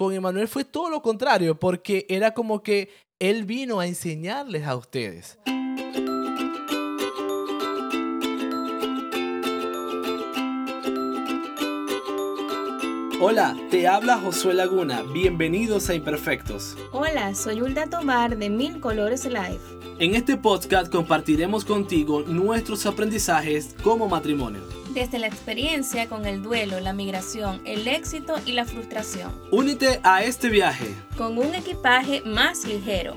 con Emanuel fue todo lo contrario, porque era como que él vino a enseñarles a ustedes. Hola, te habla Josué Laguna. Bienvenidos a Imperfectos. Hola, soy Hulda Tomar de Mil Colores Life. En este podcast compartiremos contigo nuestros aprendizajes como matrimonio. Desde la experiencia con el duelo, la migración, el éxito y la frustración. Únete a este viaje con un equipaje más ligero.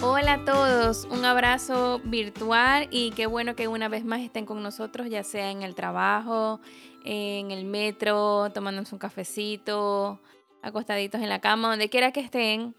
Hola a todos, un abrazo virtual y qué bueno que una vez más estén con nosotros, ya sea en el trabajo, en el metro, tomándonos un cafecito, acostaditos en la cama, donde quiera que estén.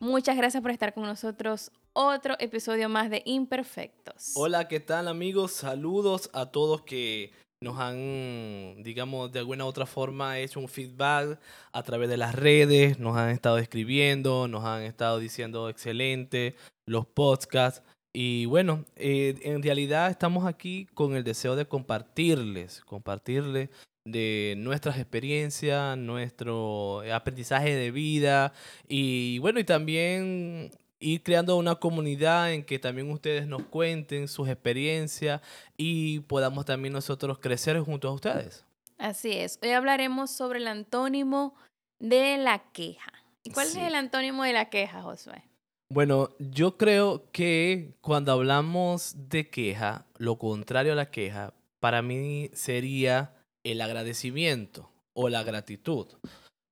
Muchas gracias por estar con nosotros. Otro episodio más de Imperfectos. Hola, ¿qué tal amigos? Saludos a todos que nos han, digamos, de alguna u otra forma hecho un feedback a través de las redes, nos han estado escribiendo, nos han estado diciendo excelente los podcasts. Y bueno, eh, en realidad estamos aquí con el deseo de compartirles, compartirles de nuestras experiencias, nuestro aprendizaje de vida y bueno, y también ir creando una comunidad en que también ustedes nos cuenten sus experiencias y podamos también nosotros crecer junto a ustedes. Así es. Hoy hablaremos sobre el antónimo de la queja. ¿Y cuál es el antónimo de la queja, Josué? Bueno, yo creo que cuando hablamos de queja, lo contrario a la queja, para mí sería el agradecimiento o la gratitud.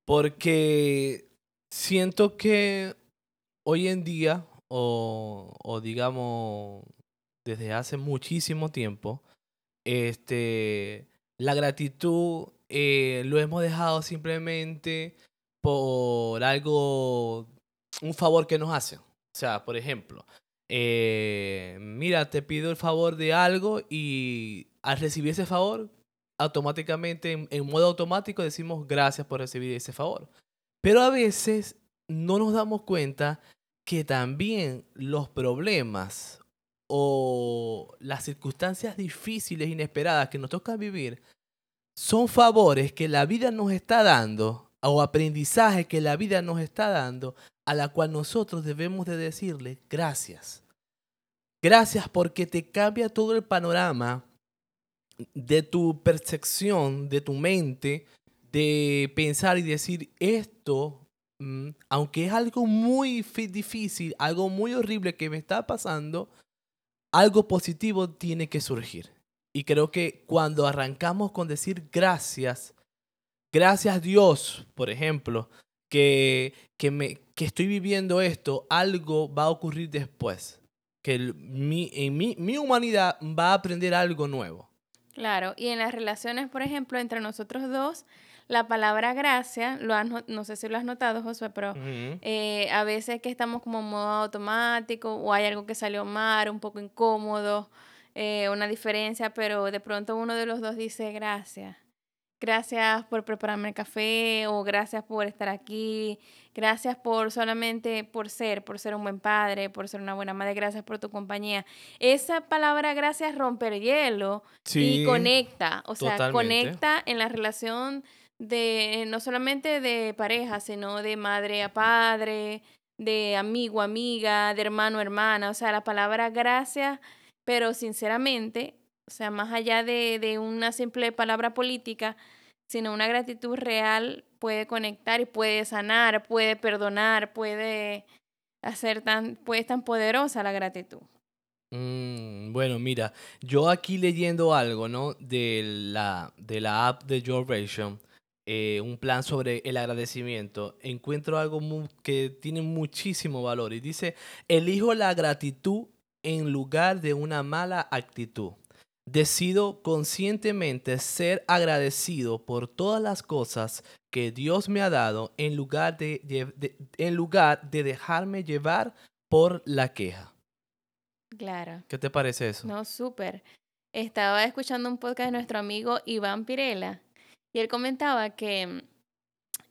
Porque siento que hoy en día, o, digamos desde hace muchísimo tiempo, este, la gratitud eh, lo hemos dejado simplemente por algo, un favor que nos hacen. O sea, por ejemplo, eh, mira, te pido el favor de algo y al recibir ese favor, automáticamente, en, modo automático, decimos gracias por recibir ese favor. Pero a veces no nos damos cuenta que también los problemas o las circunstancias difíciles, inesperadas que nos toca vivir, son favores que la vida nos está dando o aprendizaje que la vida nos está dando a la cual nosotros debemos de decirle gracias. Gracias porque te cambia todo el panorama de tu percepción, de tu mente, de pensar y decir esto, mm, aunque es algo muy difícil, algo muy horrible que me está pasando, algo positivo tiene que surgir. Y creo que cuando arrancamos con decir gracias, gracias Dios, por ejemplo, que, que, me, que estoy viviendo esto, algo va a ocurrir después. Que mi, en mi, mi humanidad va a aprender algo nuevo. Claro, y en las relaciones, por ejemplo, entre nosotros dos, la palabra gracia, lo no sé si lo has notado, Josué, pero eh, a veces que estamos como en modo automático o hay algo que salió mal, un poco incómodo, eh, una diferencia, pero de pronto uno de los dos dice gracias gracias por prepararme el café o gracias por estar aquí, gracias por solamente por ser, por ser un buen padre, por ser una buena madre, gracias por tu compañía. Esa palabra gracias rompe el hielo y conecta, o sea, conecta en la relación de no solamente de pareja, sino de madre a padre, de amigo a amiga, de hermano a hermana, o sea, la palabra gracias, pero sinceramente o sea, más allá de, de una simple palabra política, sino una gratitud real puede conectar y puede sanar, puede perdonar, puede hacer tan, puede tan poderosa la gratitud. Mm, bueno, mira, yo aquí leyendo algo, ¿no? De la, de la app de Your eh, un plan sobre el agradecimiento, encuentro algo que tiene muchísimo valor y dice, elijo la gratitud en lugar de una mala actitud. Decido conscientemente ser agradecido por todas las cosas que Dios me ha dado en lugar de, en lugar de dejarme llevar por la queja. Claro. ¿Qué te parece eso? No, súper. Estaba escuchando un podcast de nuestro amigo Iván Pirela y él comentaba que mm,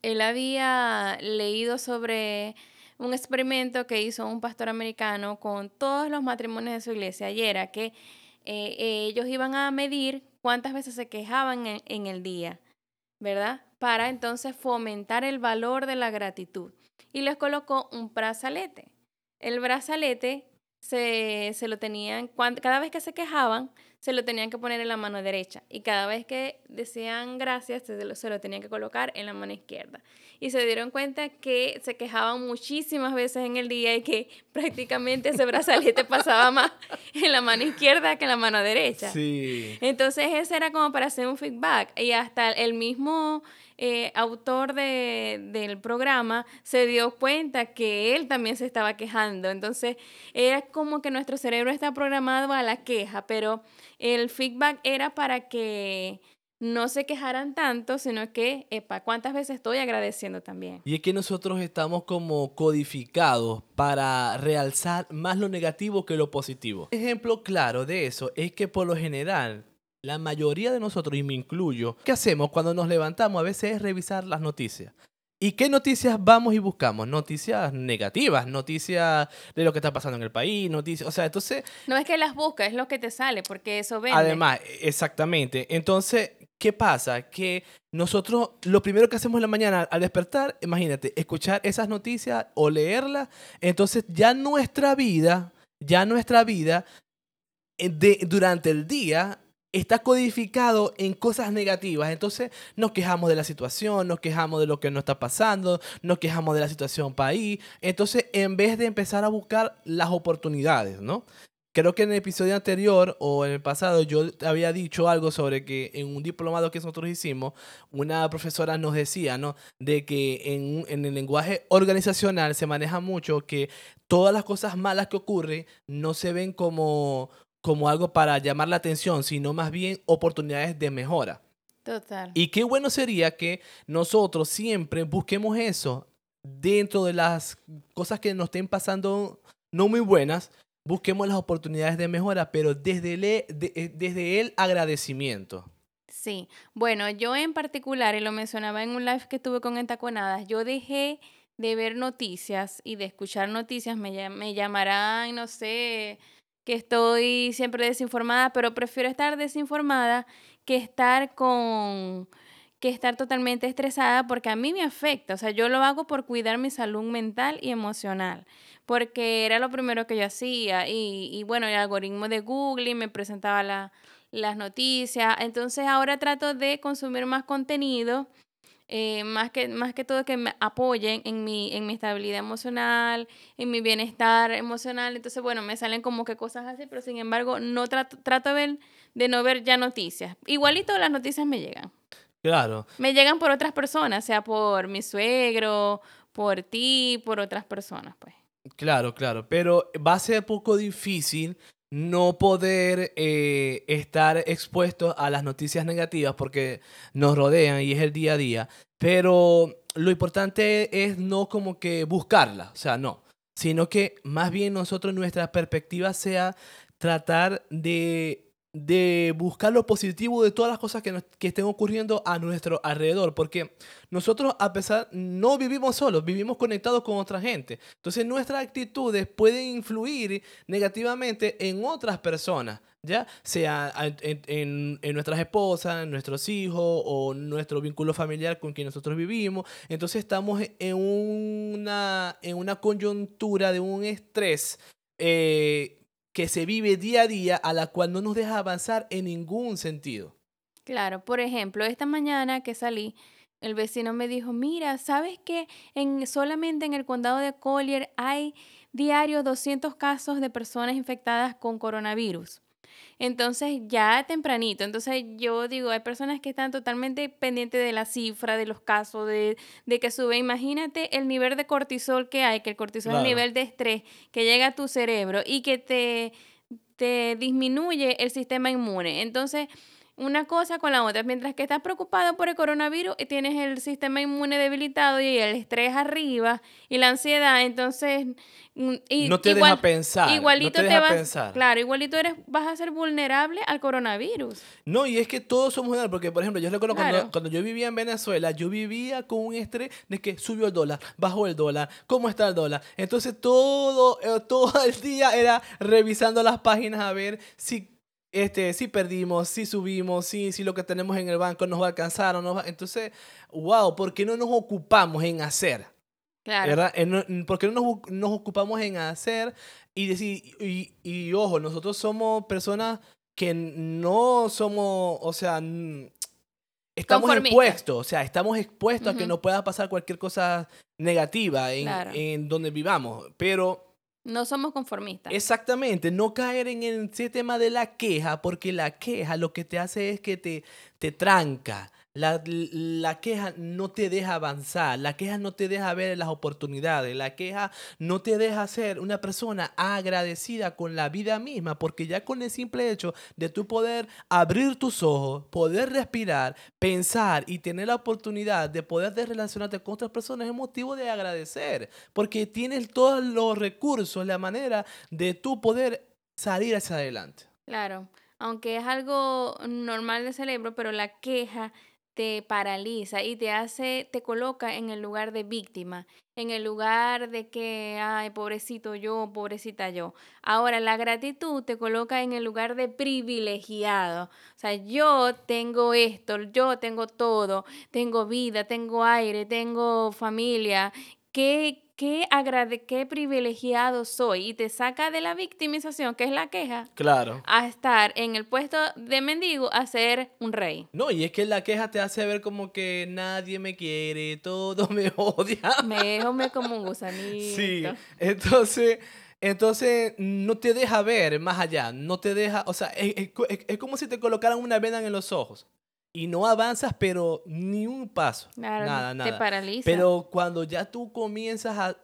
él había leído sobre un experimento que hizo un pastor americano con todos los matrimonios de su iglesia y era que eh, ellos iban a medir cuántas veces se quejaban en, el día, ¿verdad? Para entonces fomentar el valor de la gratitud. Y les colocó un brazalete. El brazalete se, se lo tenían, cada vez que se quejaban, se lo tenían que poner en la mano derecha y cada vez que decían gracias se lo, se lo tenían que colocar en la mano izquierda. Y se dieron cuenta que se quejaban muchísimas veces en el día y que prácticamente ese brazalete pasaba más en la mano izquierda que en la mano derecha. Sí. Entonces ese era como para hacer un feedback y hasta el mismo eh, autor de, del programa se dio cuenta que él también se estaba quejando. Entonces, era como que nuestro cerebro está programado a la queja, pero el feedback era para que no se quejaran tanto, sino que, epa, ¿cuántas veces estoy agradeciendo también? Y es que nosotros estamos como codificados para realzar más lo negativo que lo positivo. Ejemplo claro de eso es que por lo general la mayoría de nosotros, y me incluyo, ¿qué hacemos cuando nos levantamos? A veces es revisar las noticias. ¿Y qué noticias vamos y buscamos? Noticias negativas, noticias de lo que está pasando en el país, noticias, o sea, entonces... No es que las buscas, es lo que te sale, porque eso vende. Además, exactamente. Entonces, ¿qué pasa? Que nosotros lo primero que hacemos en la mañana al despertar, imagínate, escuchar esas noticias o leerlas, entonces ya nuestra vida, ya nuestra vida eh, durante el día está codificado en cosas negativas. Entonces nos quejamos de la situación, nos quejamos de lo que no está pasando, nos quejamos de la situación país. Entonces, en vez de empezar a buscar las oportunidades, ¿no? Creo que en el episodio anterior o en el pasado yo había dicho algo sobre que en un diplomado que nosotros hicimos, una profesora nos decía, ¿no? De que en, en el lenguaje organizacional se maneja mucho que todas las cosas malas que ocurren no se ven como como algo para llamar la atención, sino más bien oportunidades de mejora. Total. Y qué bueno sería que nosotros siempre busquemos eso dentro de las cosas que nos estén pasando no muy buenas, busquemos las oportunidades de mejora, pero desde el, eh, desde el agradecimiento. Sí, bueno, yo en particular, y lo mencionaba en un live que tuve con Entaconadas, yo dejé de ver noticias y de escuchar noticias, me, me llamarán, no sé, que estoy siempre desinformada, pero prefiero estar desinformada que estar con que estar totalmente estresada porque a mí me afecta, o sea, yo lo hago por cuidar mi salud mental y emocional, porque era lo primero que yo hacía y, y bueno, el algoritmo de Google me presentaba la, las noticias, entonces ahora trato de consumir más contenido eh, más, que, más que todo que me apoyen en mi, en mi estabilidad emocional, en mi bienestar emocional. Entonces, bueno, me salen como que cosas así, pero sin embargo, no trato, trato de, ver, de no ver ya noticias. Igualito las noticias me llegan. Claro. Me llegan por otras personas, sea por mi suegro, por ti, por otras personas, pues. Claro, claro, pero va a ser poco difícil no poder eh, estar expuestos a las noticias negativas porque nos rodean y es el día a día. Pero lo importante es no como que buscarla, o sea, no, sino que más bien nosotros nuestra perspectiva sea tratar de de buscar lo positivo de todas las cosas que, que, estén ocurriendo a nuestro alrededor, porque nosotros a pesar, no vivimos solos, vivimos conectados con otra gente. Entonces nuestras actitudes pueden influir negativamente en otras personas, ya sea en, en, nuestras esposas, en nuestros hijos o nuestro vínculo familiar con quien nosotros vivimos. Entonces estamos en una, en una coyuntura de un estrés. Eh, que se vive día a día a la cual no nos deja avanzar en ningún sentido. Claro, por ejemplo, esta mañana que salí, el vecino me dijo, mira, ¿sabes que en, solamente en el condado de Collier hay diario 200 casos de personas infectadas con coronavirus? Entonces, ya tempranito, entonces yo digo, hay personas que están totalmente pendientes de la cifra, de los casos, de, de que sube. Imagínate el nivel de cortisol que hay, que el cortisol es el nivel de estrés que llega a tu cerebro y que te, te disminuye el sistema inmune. Entonces, una cosa con la otra. Mientras que estás preocupado por el coronavirus y tienes el sistema inmune debilitado y el estrés arriba y la ansiedad, entonces... Mm, y, no te deja pensar. Igualito te, vas, pensar. Claro, igualito eres, vas a ser vulnerable al coronavirus. No, y es que todos somos vulnerables, porque por ejemplo, yo recuerdo cuando, cuando yo vivía en Venezuela, yo vivía con un estrés de que subió el dólar, bajó el dólar, cómo está el dólar. Entonces todo, eh, todo el día era revisando las páginas a ver si este, si perdimos, si subimos, si, si lo que tenemos en el banco nos va a alcanzar o no va. Entonces, wow, ¿por qué no nos ocupamos en hacer? Claro. ¿Verdad? ¿Por qué no nos, nos, ocupamos en hacer y decir, y, y, ojo, nosotros somos personas que no somos, o sea, estamos expuestos, o sea, estamos expuestos a que nos pueda pasar cualquier cosa negativa en, en donde vivamos, pero no somos conformistas. Exactamente, no caer en el tema de la queja, porque la queja lo que te hace es que te, te tranca, la, queja no te deja avanzar, la queja no te deja ver las oportunidades, la queja no te deja ser una persona agradecida con la vida misma, porque ya con el simple hecho de tu poder abrir tus ojos, poder respirar, pensar y tener la oportunidad de poder relacionarte con otras personas es motivo de agradecer, porque tienes todos los recursos, la manera de tu poder salir hacia adelante. Claro, aunque es algo normal de cerebro, pero la queja te paraliza y te hace, te coloca en el lugar de víctima, en el lugar de que, ay, pobrecito yo, pobrecita yo. Ahora, la gratitud te coloca en el lugar de privilegiado. O sea, yo tengo esto, yo tengo todo, tengo vida, tengo aire, tengo familia. ¿Qué, qué, agrade, qué privilegiado soy y te saca de la victimización, que es la queja, claro. a estar en el puesto de mendigo a ser un rey. No, y es que la queja te hace ver como que nadie me quiere, todo me odia. Me me como un gusanito. Sí, entonces... Entonces no te deja ver más allá, no te deja, o sea, es, es como si te colocaran una venda en los ojos y no avanzas, pero ni un paso. nada, nada. Te paraliza. Pero cuando ya tú comienzas a,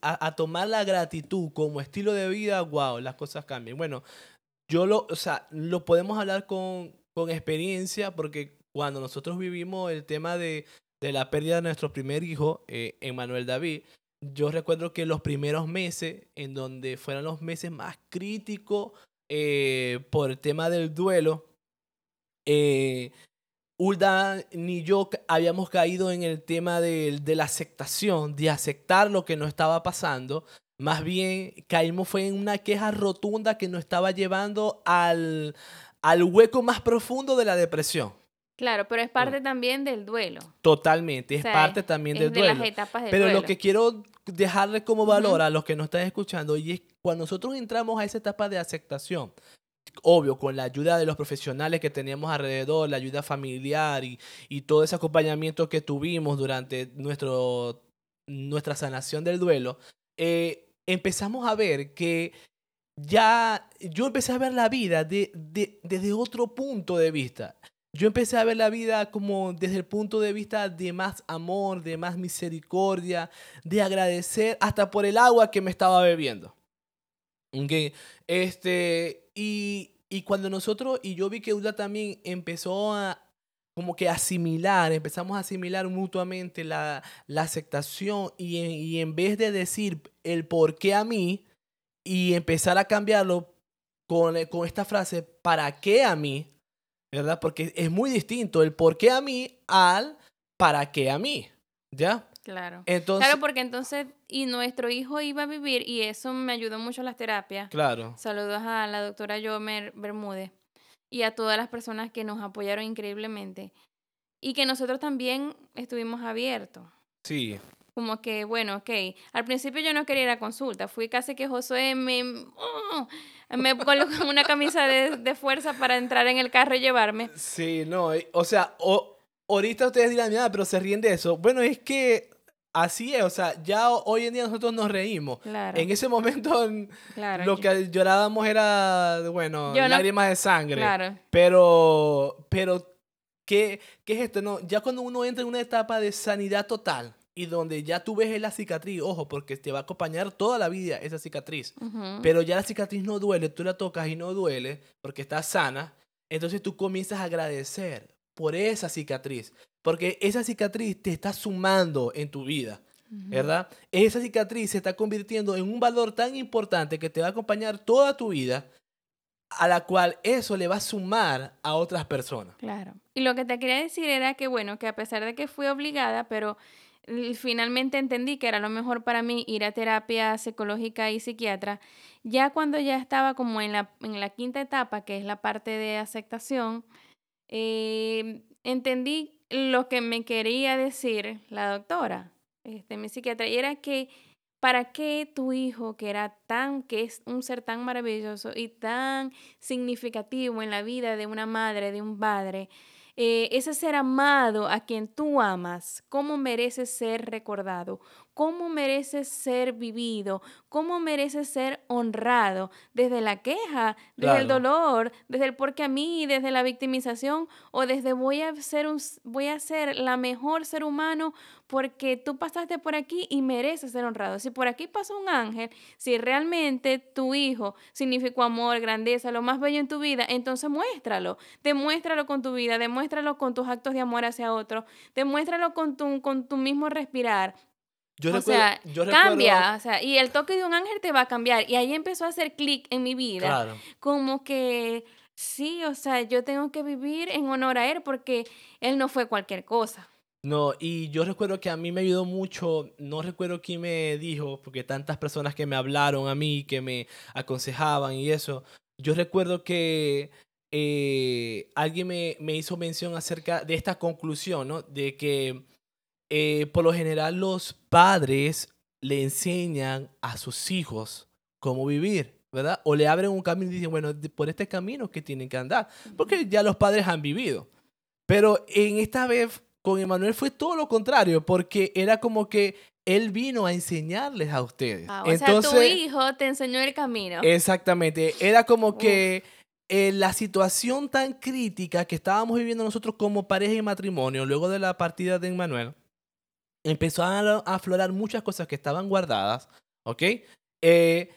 a, tomar la gratitud como estilo de vida, wow, las cosas cambian. Bueno, yo lo, o sea, lo podemos hablar con, con experiencia porque cuando nosotros vivimos el tema de, de la pérdida de nuestro primer hijo, eh, Emmanuel David, yo recuerdo que los primeros meses, en donde fueron los meses más críticos eh, por el tema del duelo, eh, Ulda ni yo habíamos caído en el tema de, la aceptación, de aceptar lo que nos estaba pasando. Más bien caímos fue en una queja rotunda que nos estaba llevando al, al hueco más profundo de la depresión. Claro, pero es parte también del duelo. Totalmente, es parte también del duelo. Las etapas del pero lo que quiero dejarle como valor a los que nos están escuchando y es cuando nosotros entramos a esa etapa de aceptación, obvio, con la ayuda de los profesionales que teníamos alrededor, la ayuda familiar y, y todo ese acompañamiento que tuvimos durante nuestro, nuestra sanación del duelo, eh, empezamos a ver que ya yo empecé a ver la vida de, de, desde otro punto de vista. Yo empecé a ver la vida como desde el punto de vista de más amor, de más misericordia, de agradecer hasta por el agua que me estaba bebiendo. Okay. Este, y, y cuando nosotros, y yo vi que Uda también empezó a como que asimilar, empezamos a asimilar mutuamente la, la aceptación y en, y en vez de decir el por qué a mí y empezar a cambiarlo con, con esta frase, ¿para qué a mí? ¿Verdad? Porque es muy distinto el por qué a mí al ¿para qué a mí? ¿Ya? Claro. claro, porque entonces, y nuestro hijo iba a vivir, y eso me ayudó mucho las terapias. Claro. Saludos a la doctora Yomer Bermúdez y a todas las personas que nos apoyaron increíblemente. Y que nosotros también estuvimos abiertos. Sí. Como que, bueno, ok. Al principio yo no quería ir a consulta. Fui casi que Josué me, ¡oh! me colocó una camisa de, de, fuerza para entrar en el carro y llevarme. Sí, no. O sea, o, ahorita ustedes dirán, mira, pero se ríen de eso. Bueno, es que así es, o sea, ya hoy en día nosotros nos reímos. En ese momento lo que llorábamos era, bueno, lágrimas de sangre. Pero, pero, ¿qué, ¿qué es esto? No, ya cuando uno entra en una etapa de sanidad total y donde ya tú ves la cicatriz, ojo, porque te va a acompañar toda la vida esa cicatriz, pero ya la cicatriz no duele, tú la tocas y no duele porque está sana, entonces tú comienzas a agradecer por esa cicatriz, porque esa cicatriz te está sumando en tu vida, ¿verdad? Esa cicatriz se está convirtiendo en un valor tan importante que te va a acompañar toda tu vida, a la cual eso le va a sumar a otras personas. Claro. Y lo que te quería decir era que, bueno, que a pesar de que fui obligada, pero finalmente entendí que era lo mejor para mí ir a terapia psicológica y psiquiatra, ya cuando ya estaba como en la, en la quinta etapa, que es la parte de aceptación, eh, entendí lo que me quería decir la doctora, este, mi psiquiatra, era que ¿Para qué tu hijo, que era tan, que es un ser tan maravilloso y tan significativo en la vida de una madre, de un padre, eh, ese ser amado a quien tú amas, cómo merece ser recordado? Cómo merece ser vivido, cómo merece ser honrado, desde la queja, desde el dolor, desde el porque a mí, desde la victimización o desde voy a ser un, voy a ser la mejor ser humano porque tú pasaste por aquí y mereces ser honrado. Si por aquí pasó un ángel, si realmente tu hijo significó amor, grandeza, lo más bello en tu vida, entonces muéstralo. Demuéstralo con tu vida, demuéstralo con tus actos de amor hacia otro, demuéstralo con tu, con tu mismo respirar, o sea, cambia, o sea, y el toque de un ángel te va a cambiar. Y ahí empezó a hacer clic en mi vida. Claro. Como que sí, o sea, yo tengo que vivir en honor a él porque él no fue cualquier cosa. No, y yo recuerdo que a mí me ayudó mucho, no recuerdo quién me dijo, porque tantas personas que me hablaron a mí, que me aconsejaban y eso, yo recuerdo que eh, alguien me, me hizo mención acerca de esta conclusión, ¿no? De que eh, por lo general los padres le enseñan a sus hijos cómo vivir, ¿verdad? O le abren un camino y dicen, bueno, por este camino que tienen que andar, porque ya los padres han vivido. Pero en esta vez con Emanuel fue todo lo contrario, porque era como que él vino a enseñarles a ustedes. Ah, o sea, tu hijo te enseñó el camino. Exactamente. Era como que eh, la situación tan crítica que estábamos viviendo nosotros como pareja y matrimonio luego de la partida de Emanuel, empezó a aflorar muchas cosas que estaban guardadas, ¿ok? Eh,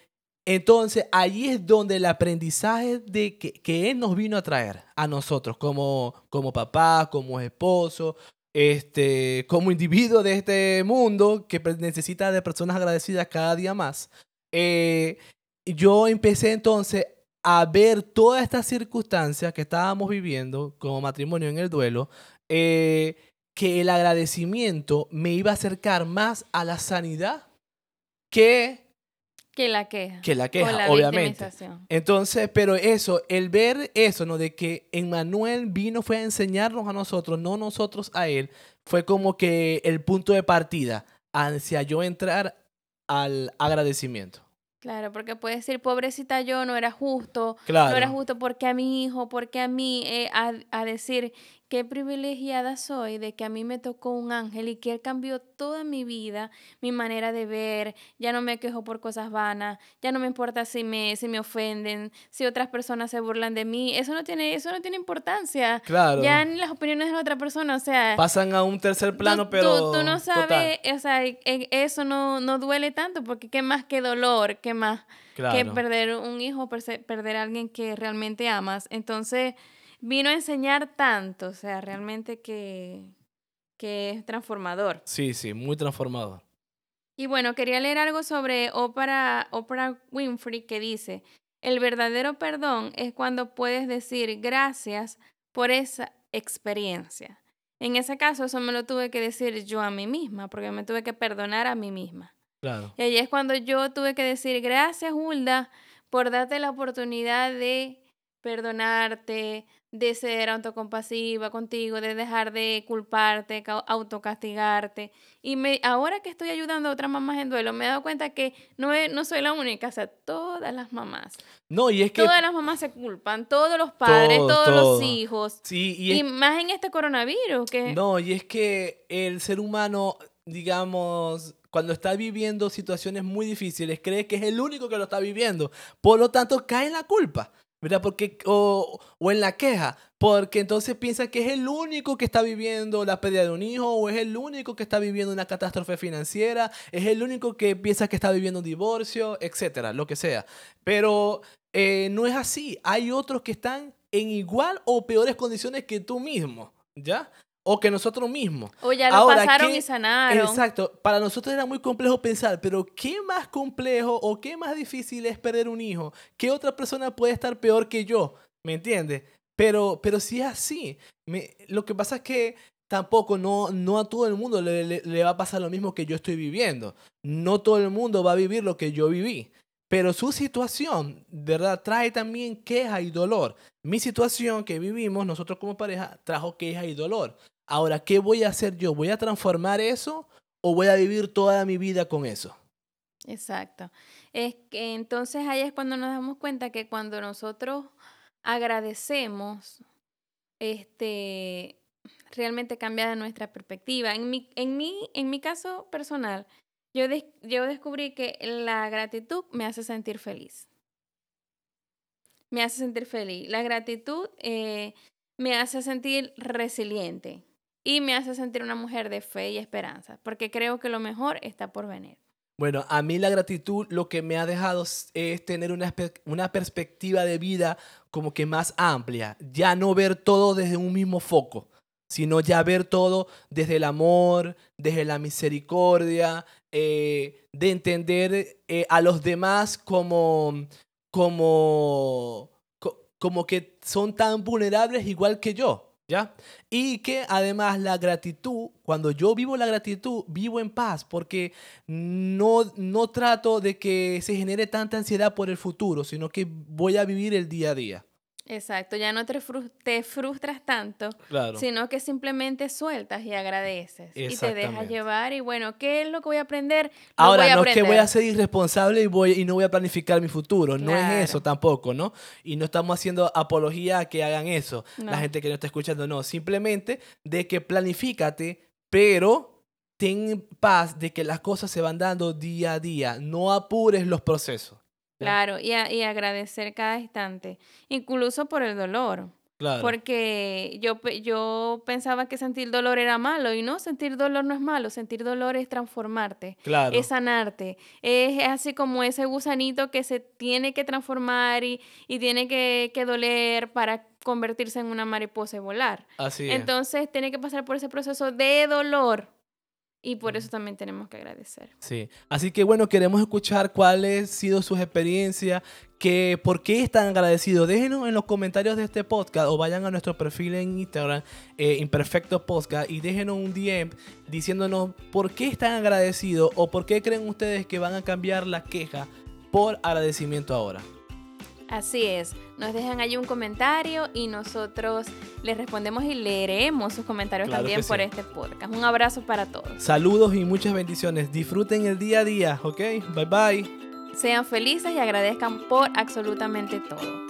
entonces, allí es donde el aprendizaje de que, que, Él nos vino a traer a nosotros como, como papá, como esposo, este, como individuo de este mundo que necesita de personas agradecidas cada día más. Eh, yo empecé entonces a ver todas estas circunstancias que estábamos viviendo como matrimonio en el duelo, eh, que el agradecimiento me iba a acercar más a la sanidad que... Que la queja. Que la queja, obviamente. Entonces, pero eso, el ver eso, ¿no? De que Emmanuel vino fue a enseñarnos a nosotros, no nosotros a él, fue como que el punto de partida hacia yo entrar al agradecimiento. Claro, porque puede decir, pobrecita yo, no era justo, no era justo porque a mi hijo, porque a mí, eh, a, a, decir, qué privilegiada soy de que a mí me tocó un ángel y que él cambió toda mi vida, mi manera de ver, ya no me quejo por cosas vanas, ya no me importa si me, si me ofenden, si otras personas se burlan de mí, eso no tiene, eso no tiene importancia. Claro. Ya ni las opiniones de la otra persona, o sea... Pasan a un tercer plano, pero... Tú, no sabes, o sea, e, eso no, no duele tanto, porque qué más que dolor, qué más que perder un hijo, perder a alguien que realmente amas. Entonces vino a enseñar tanto, o sea, realmente que, que es transformador. Sí, sí, muy transformador. Y bueno, quería leer algo sobre Oprah, Oprah Winfrey que dice, el verdadero perdón es cuando puedes decir gracias por esa experiencia. En ese caso, eso me lo tuve que decir yo a mí misma, porque me tuve que perdonar a mí misma. Claro. Y ahí es cuando yo tuve que decir gracias, Hulda, por darte la oportunidad de perdonarte, de ser autocompasiva contigo, de dejar de culparte, autocastigarte. Y me, ahora que estoy ayudando a otras mamás en duelo, me he dado cuenta que no, no soy la única, o sea, todas las mamás. No, y es que... Todas las mamás se culpan, todos los padres, todos, los hijos. Sí, y, más en este coronavirus. Que... No, y es que el ser humano, digamos, cuando está viviendo situaciones muy difíciles, cree que es el único que lo está viviendo. Por lo tanto, cae en la culpa. ¿Verdad? Porque, o, o, en la queja, porque entonces piensa que es el único que está viviendo la pérdida de un hijo, o es el único que está viviendo una catástrofe financiera, es el único que piensa que está viviendo un divorcio, etcétera, lo que sea. Pero eh, no es así. Hay otros que están en igual o peores condiciones que tú mismo, ¿ya? O que nosotros mismos. O ya lo pasaron y sanaron. Exacto. Para nosotros era muy complejo pensar, pero ¿qué más complejo o qué más difícil es perder un hijo? ¿Qué otra persona puede estar peor que yo? ¿Me entiendes? Pero, pero si es así, me, lo que pasa es que tampoco no, no a todo el mundo le, le, va a pasar lo mismo que yo estoy viviendo. No todo el mundo va a vivir lo que yo viví. Pero su situación, ¿verdad? Trae también queja y dolor. Mi situación que vivimos nosotros como pareja trajo queja y dolor. Ahora, ¿qué voy a hacer yo? ¿Voy a transformar eso o voy a vivir toda mi vida con eso? Exacto. Es que entonces ahí es cuando nos damos cuenta que cuando nosotros agradecemos, este, realmente cambia nuestra perspectiva. En mi, en mi, en mi caso personal, yo, descubrí que la gratitud me hace sentir feliz. Me hace sentir feliz. La gratitud eh, me hace sentir resiliente y me hace sentir una mujer de fe y esperanza, porque creo que lo mejor está por venir. Bueno, a mí la gratitud lo que me ha dejado es tener una, una perspectiva de vida como que más amplia, ya no ver todo desde un mismo foco, sino ya ver todo desde el amor, desde la misericordia, eh, de entender eh, a los demás como, como, como que son tan vulnerables igual que yo. ¿Ya? Y que además la gratitud, cuando yo vivo la gratitud, vivo en paz, porque no, no trato de que se genere tanta ansiedad por el futuro, sino que voy a vivir el día a día. Exacto, ya no te, frustras tanto, sino que simplemente sueltas y agradeces y te dejas llevar y bueno, ¿qué es lo que voy a aprender? Ahora, no es que voy a ser irresponsable y, voy, y no voy a planificar mi futuro, no es eso tampoco, ¿no? Y no estamos haciendo apología a que hagan eso, la gente que no está escuchando, no, simplemente de que planifícate, pero ten paz de que las cosas se van dando día a día, no apures los procesos. Claro, y, y agradecer cada instante, incluso por el dolor. Claro. Porque yo, yo pensaba que sentir dolor era malo y no, sentir dolor no es malo, sentir dolor es transformarte, claro. es sanarte, es así como ese gusanito que se tiene que transformar y, y tiene que, que, doler para convertirse en una mariposa y volar. Así es. Entonces tiene que pasar por ese proceso de dolor y por eso también tenemos que agradecer. Sí, así que bueno, queremos escuchar cuáles han sido sus experiencias, que, por qué están agradecidos. Déjenos en los comentarios de este podcast o vayan a nuestro perfil en Instagram, eh, Imperfecto Podcast, y déjenos un DM diciéndonos por qué están agradecidos o por qué creen ustedes que van a cambiar la queja por agradecimiento ahora. Así es, nos dejan allí un comentario y nosotros les respondemos y leeremos sus comentarios también por este podcast. Un abrazo para todos. Saludos y muchas bendiciones. Disfruten el día a día, ¿ok? Bye bye. Sean felices y agradezcan por absolutamente todo.